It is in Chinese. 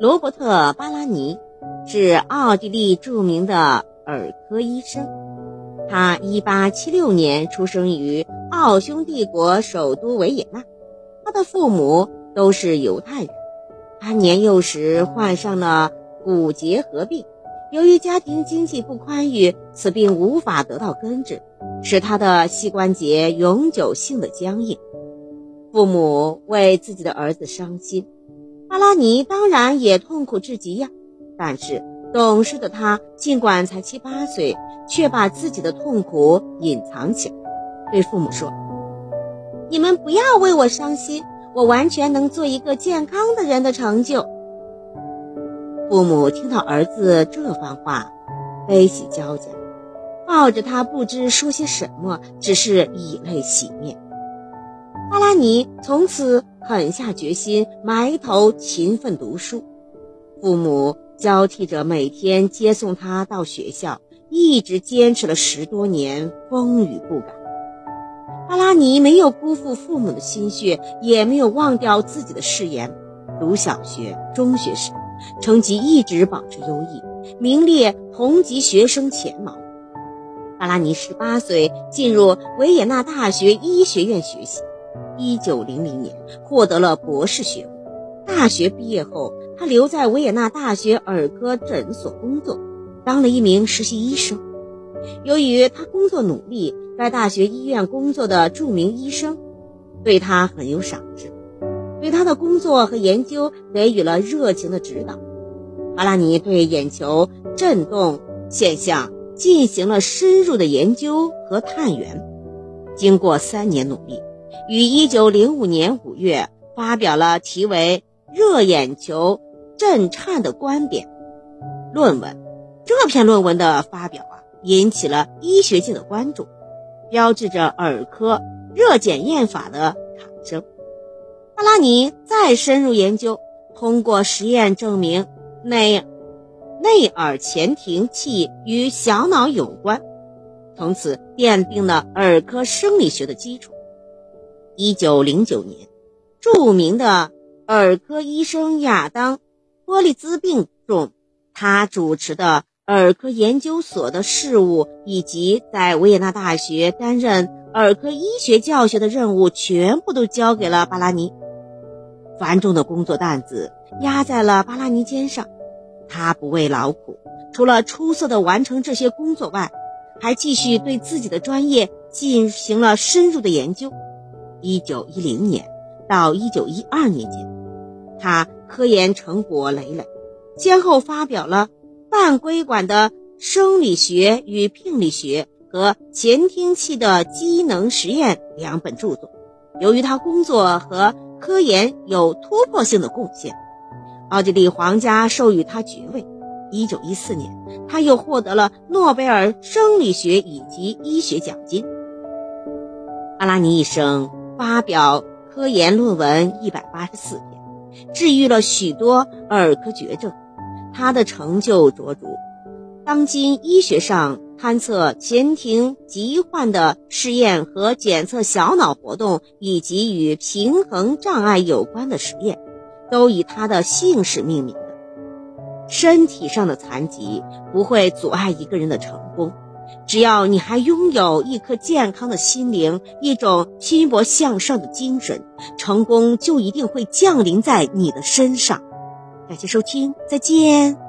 罗伯特·巴拉尼是奥地利著名的耳科医生。他1876年出生于奥匈帝国首都维也纳，他的父母都是犹太人。他年幼时患上了骨节合并，由于家庭经济不宽裕，此病无法得到根治，使他的膝关节永久性的僵硬。父母为自己的儿子伤心，阿拉尼当然也痛苦至极呀。但是懂事的他，尽管才七八岁，却把自己的痛苦隐藏起来，对父母说：“你们不要为我伤心，我完全能做一个健康的人的成就。”父母听到儿子这番话，悲喜交加，抱着他不知说些什么，只是以泪洗面。巴拉尼从此狠下决心，埋头勤奋读书。父母交替着每天接送他到学校，一直坚持了十多年，风雨不改。阿拉尼没有辜负父母的心血，也没有忘掉自己的誓言。读小学、中学时，成绩一直保持优异，名列同级学生前茅。阿拉尼十八岁进入维也纳大学医学院学习。一九零零年获得了博士学位。大学毕业后，他留在维也纳大学儿科诊所工作，当了一名实习医生。由于他工作努力，该大学医院工作的著名医生对他很有赏识，对他的工作和研究给予了热情的指导。巴拉尼对眼球振动现象进行了深入的研究和探源。经过三年努力。于一九零五年五月发表了题为《热眼球震颤的观点》论文。这篇论文的发表啊，引起了医学界的关注，标志着耳科热检验法的产生。巴拉尼再深入研究，通过实验证明内内耳前庭器与小脑有关，从此奠定了耳科生理学的基础。一九零九年，著名的耳科医生亚当·波利兹病重，他主持的耳科研究所的事务以及在维也纳大学担任耳科医学教学的任务，全部都交给了巴拉尼。繁重的工作担子压在了巴拉尼肩上，他不畏劳苦，除了出色的完成这些工作外，还继续对自己的专业进行了深入的研究。一九一零年到一九一二年间，他科研成果累累，先后发表了《半规管的生理学与病理学》和《前听器的机能实验》两本著作。由于他工作和科研有突破性的贡献，奥地利皇家授予他爵位。一九一四年，他又获得了诺贝尔生理学以及医学奖金。阿拉尼一生。发表科研论文一百八十四篇，治愈了许多耳科绝症。他的成就卓著，当今医学上勘测前庭疾患的试验和检测小脑活动以及与平衡障碍有关的实验，都以他的姓氏命名的。身体上的残疾不会阻碍一个人的成功。只要你还拥有一颗健康的心灵，一种拼搏向上的精神，成功就一定会降临在你的身上。感谢收听，再见。